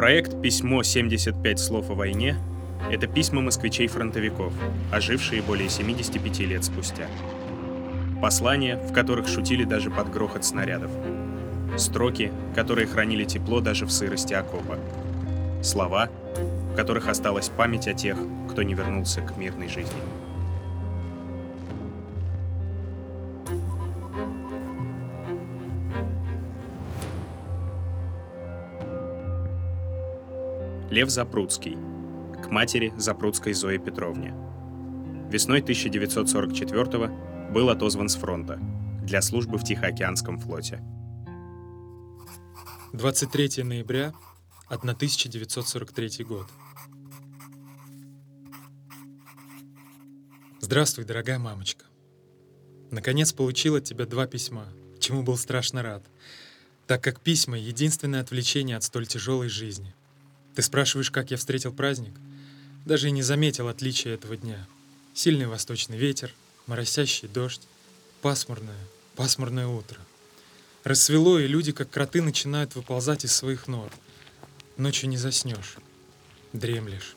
Проект «Письмо. 75 слов о войне» — это письма москвичей-фронтовиков, ожившие более 75 лет спустя. Послания, в которых шутили даже под грохот снарядов. Строки, которые хранили тепло даже в сырости окопа. Слова, в которых осталась память о тех, кто не вернулся к мирной жизни. Лев Запрудский. К матери Запрудской Зое Петровне. Весной 1944 был отозван с фронта для службы в Тихоокеанском флоте. 23 ноября 1943 год. Здравствуй, дорогая мамочка. Наконец получил от тебя два письма, чему был страшно рад, так как письма — единственное отвлечение от столь тяжелой жизни. Ты спрашиваешь, как я встретил праздник? Даже и не заметил отличия этого дня. Сильный восточный ветер, моросящий дождь, пасмурное, пасмурное утро. Рассвело, и люди, как кроты, начинают выползать из своих нор. Ночью не заснешь, дремлешь.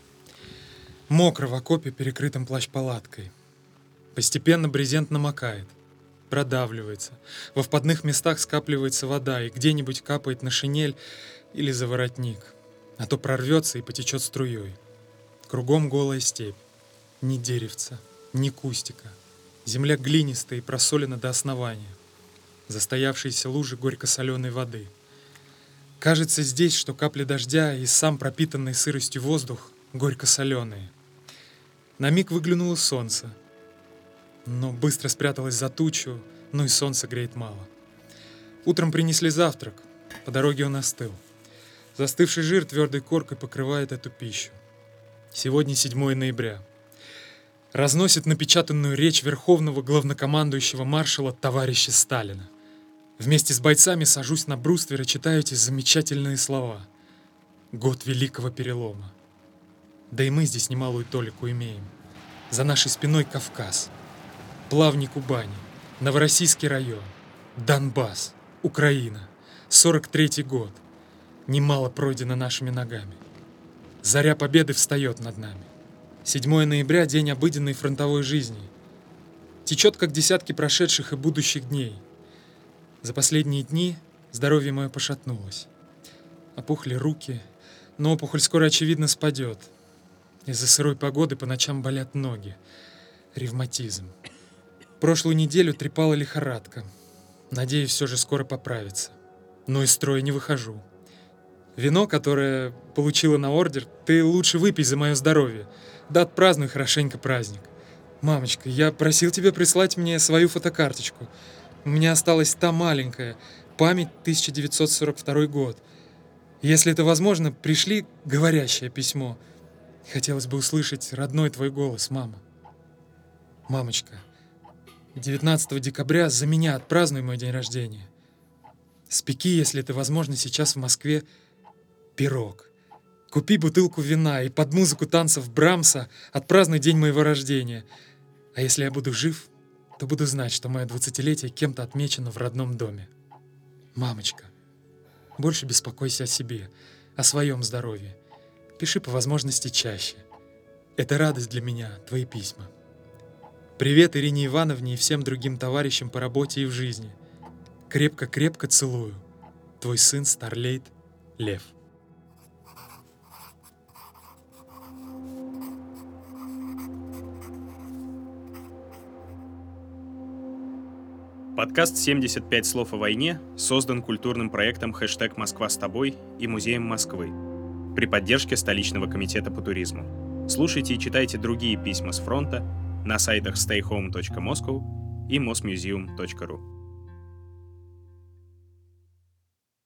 Мокро в окопе, перекрытым плащ-палаткой. Постепенно брезент намокает, продавливается. Во впадных местах скапливается вода, и где-нибудь капает на шинель или за воротник а то прорвется и потечет струей. Кругом голая степь. Ни деревца, ни кустика. Земля глинистая и просолена до основания. Застоявшиеся лужи горько-соленой воды. Кажется здесь, что капли дождя и сам пропитанный сыростью воздух горько-соленые. На миг выглянуло солнце, но быстро спряталось за тучу, ну и солнце греет мало. Утром принесли завтрак, по дороге он остыл. Застывший жир твердой коркой покрывает эту пищу. Сегодня 7 ноября. Разносит напечатанную речь верховного главнокомандующего маршала товарища Сталина. Вместе с бойцами сажусь на бруствер и читаю эти замечательные слова. Год Великого Перелома. Да и мы здесь немалую толику имеем. За нашей спиной Кавказ, Плавни Кубани, Новороссийский район, Донбасс, Украина, 43-й год немало пройдено нашими ногами. Заря победы встает над нами. 7 ноября — день обыденной фронтовой жизни. Течет, как десятки прошедших и будущих дней. За последние дни здоровье мое пошатнулось. Опухли руки, но опухоль скоро, очевидно, спадет. Из-за сырой погоды по ночам болят ноги. Ревматизм. Прошлую неделю трепала лихорадка. Надеюсь, все же скоро поправится. Но из строя не выхожу. Вино, которое получила на ордер, ты лучше выпей за мое здоровье. Да отпразднуй хорошенько праздник. Мамочка, я просил тебя прислать мне свою фотокарточку. У меня осталась та маленькая, память 1942 год. Если это возможно, пришли говорящее письмо. Хотелось бы услышать родной твой голос, мама. Мамочка, 19 декабря за меня отпразднуй мой день рождения. Спеки, если это возможно, сейчас в Москве пирог. Купи бутылку вина и под музыку танцев Брамса отпразднуй день моего рождения. А если я буду жив, то буду знать, что мое двадцатилетие кем-то отмечено в родном доме. Мамочка, больше беспокойся о себе, о своем здоровье. Пиши по возможности чаще. Это радость для меня, твои письма. Привет Ирине Ивановне и всем другим товарищам по работе и в жизни. Крепко-крепко целую. Твой сын Старлейт Лев. Подкаст «75 слов о войне» создан культурным проектом «Хэштег Москва с тобой» и Музеем Москвы при поддержке столичного комитета по туризму. Слушайте и читайте другие письма с фронта на сайтах stayhome.moscow и mosmuseum.ru.